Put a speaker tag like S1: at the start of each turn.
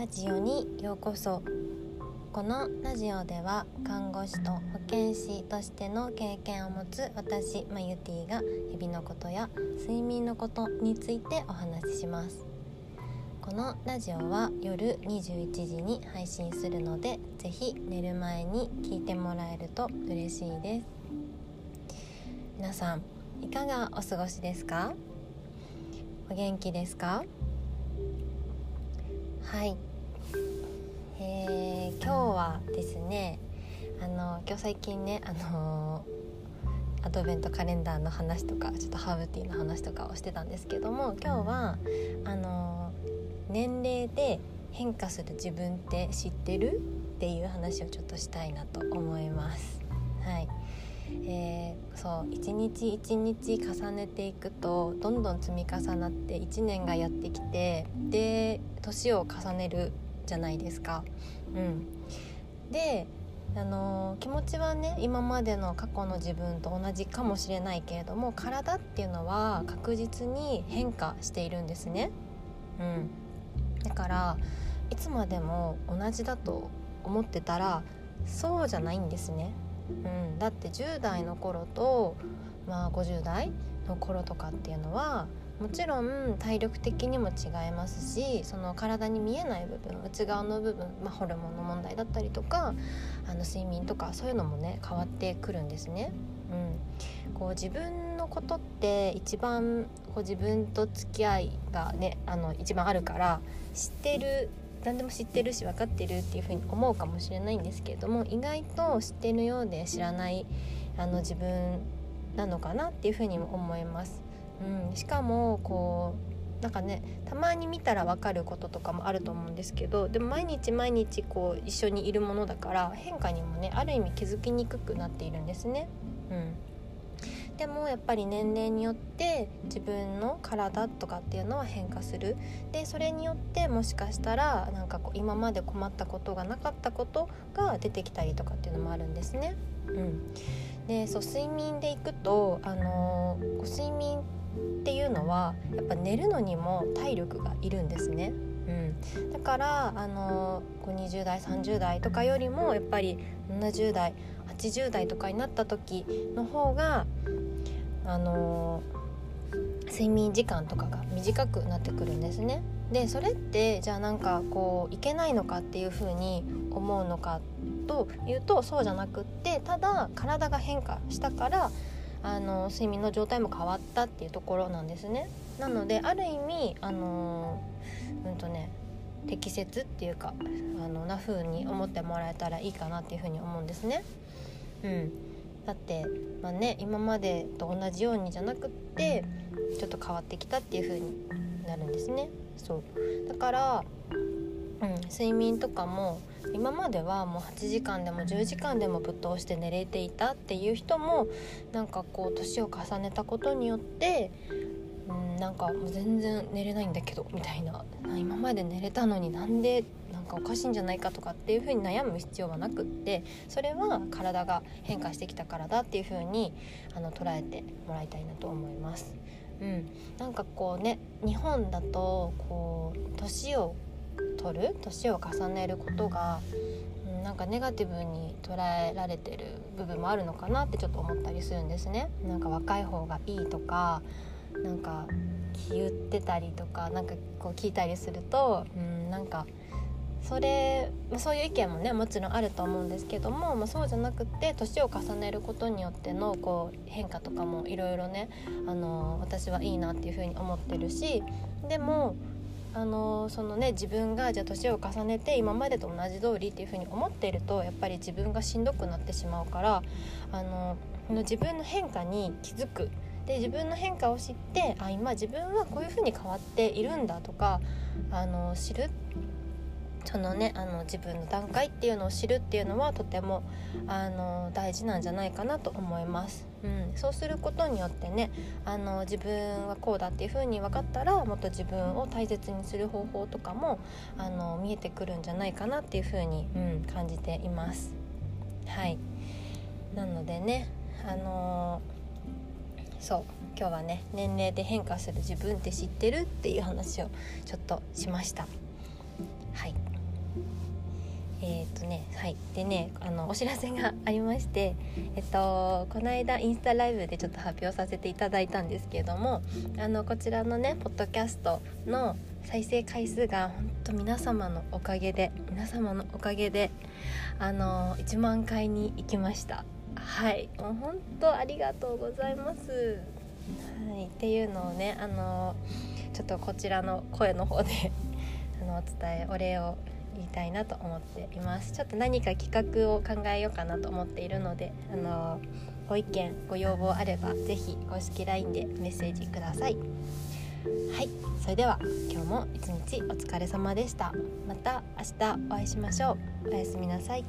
S1: ラジオにようこそ。このラジオでは看護師と保健師としての経験を持つ私マユティが日々のことや睡眠のことについてお話しします。このラジオは夜21時に配信するのでぜひ寝る前に聞いてもらえると嬉しいです。皆さんいかがお過ごしですか？お元気ですか？はい。えー、今日はですねあの今日最近ねあのアドベントカレンダーの話とかちょっとハーブティーの話とかをしてたんですけども今日はあの年齢で変化する自分って知ってるっていう話をちょっとしたいなと思います。はいえー、そう一日一日重ねていくとどんどん積み重なって1年がやってきてで年を重ねるじゃないですか。うん、であの気持ちはね今までの過去の自分と同じかもしれないけれども体っていうのは確実に変化しているんですね。うん、だからいつまでも同じだと思ってたらそうじゃないんですね。うん、だって10代の頃と、まあ、50代の頃とかっていうのはもちろん体力的にも違いますしその体に見えない部分内側の部分、まあ、ホルモンの問題だったりとかあの睡眠とかそういうのもね変わってくるんですね。うん、こう自分のことって一番こう自分と付き合いがねあの一番あるから知ってる何でも知ってるし分かってるっていうふうに思うかもしれないんですけれども意外と知ってるようで知らないあの自分なのかなっていうふうにも思います。うん、しかもこうなんかねたまに見たら分かることとかもあると思うんですけどでも毎日毎日こう一緒にいるものだから変化にもねある意味気づきにくくなっているんですね。うんでもやっぱり年齢によって自分の体とかっていうのは変化するでそれによってもしかしたらなんかこう今まで困ったことがなかったことが出てきたりとかっていうのもあるんですね。うん、でそう睡眠でいくと、あのー、睡眠っていうのはやっぱ寝るのにも体力がいるんですね。うん、だからあの20代30代とかよりもやっぱり70代80代とかになった時の方があの睡眠時間とかが短くなってくるんですね。でそれってじゃあなんかこういけないのかっていうふうに思うのかというとそうじゃなくってただ体が変化したからあの睡眠の状態も変わったっていうところなんですね。なのである意味あのうんとね適切っていうかあのな風に思ってもらえたらいいかなっていう風に思うんですね。うん、だって、まあね、今までと同じようにじゃなくってちょっと変わってきたっていう風になるんですね。そうだから、うん、睡眠とかも今まではもう8時間でも10時間でもぶっ通して寝れていたっていう人もなんかこう年を重ねたことによってうんなんかもう全然寝れないんだけどみたいな。今まで寝れたのになんでなんかおかしいんじゃないかとかっていう風に悩む必要はなくってそれは体が変化してきたからだっていう風にあの捉えてもらいたいなと思います。うん、なんかこうね日本だとこう年を取る年を重ねることが、うん、なんかネガティブに捉えられてる部分もあるのかなってちょっと思ったりするんですね。なんか若い方がいいとかなんか言ってたりとかなんかこう聞いたりすると、うん、なんかそれそういう意見もねもちろんあると思うんですけども、まあ、そうじゃなくて年を重ねることによってのこう変化とかもいろいろねあの私はいいなっていうふうに思ってるしでもあのそのね自分がじゃあ年を重ねて今までと同じ通りっていうふうに思っているとやっぱり自分がしんどくなってしまうからあの自分の変化に気づく。で自分の変化を知ってあ今自分はこういうふうに変わっているんだとかあの知るそのねあの自分の段階っていうのを知るっていうのはとてもあの大事なんじゃないかなと思います。うん、そうすることによってねあの自分はこうだっていうふうに分かったらもっと自分を大切にする方法とかもあの見えてくるんじゃないかなっていうふうに、うん、感じています。はいなのでねあのー、そう今日はね年齢で変化する自分って知ってるっていう話をちょっとしました。はいえっ、とねはい。でねあのお知らせがありましてえっとこの間インスタライブでちょっと発表させていただいたんですけれどもあのこちらのねポッドキャストの再生回数が本当皆様のおかげで皆様のおかげであの1万回に行きました。はい。もう本当ありがとうございます。はい。っていうのをねあのちょっとこちらの声の方であのお伝えお礼を言いたいなと思っています。ちょっと何か企画を考えようかなと思っているのであのご意見ご要望あれば是非公式 LINE でメッセージください。はいそれでは今日も一日お疲れ様でした。また明日お会いしましょう。おやすみなさい。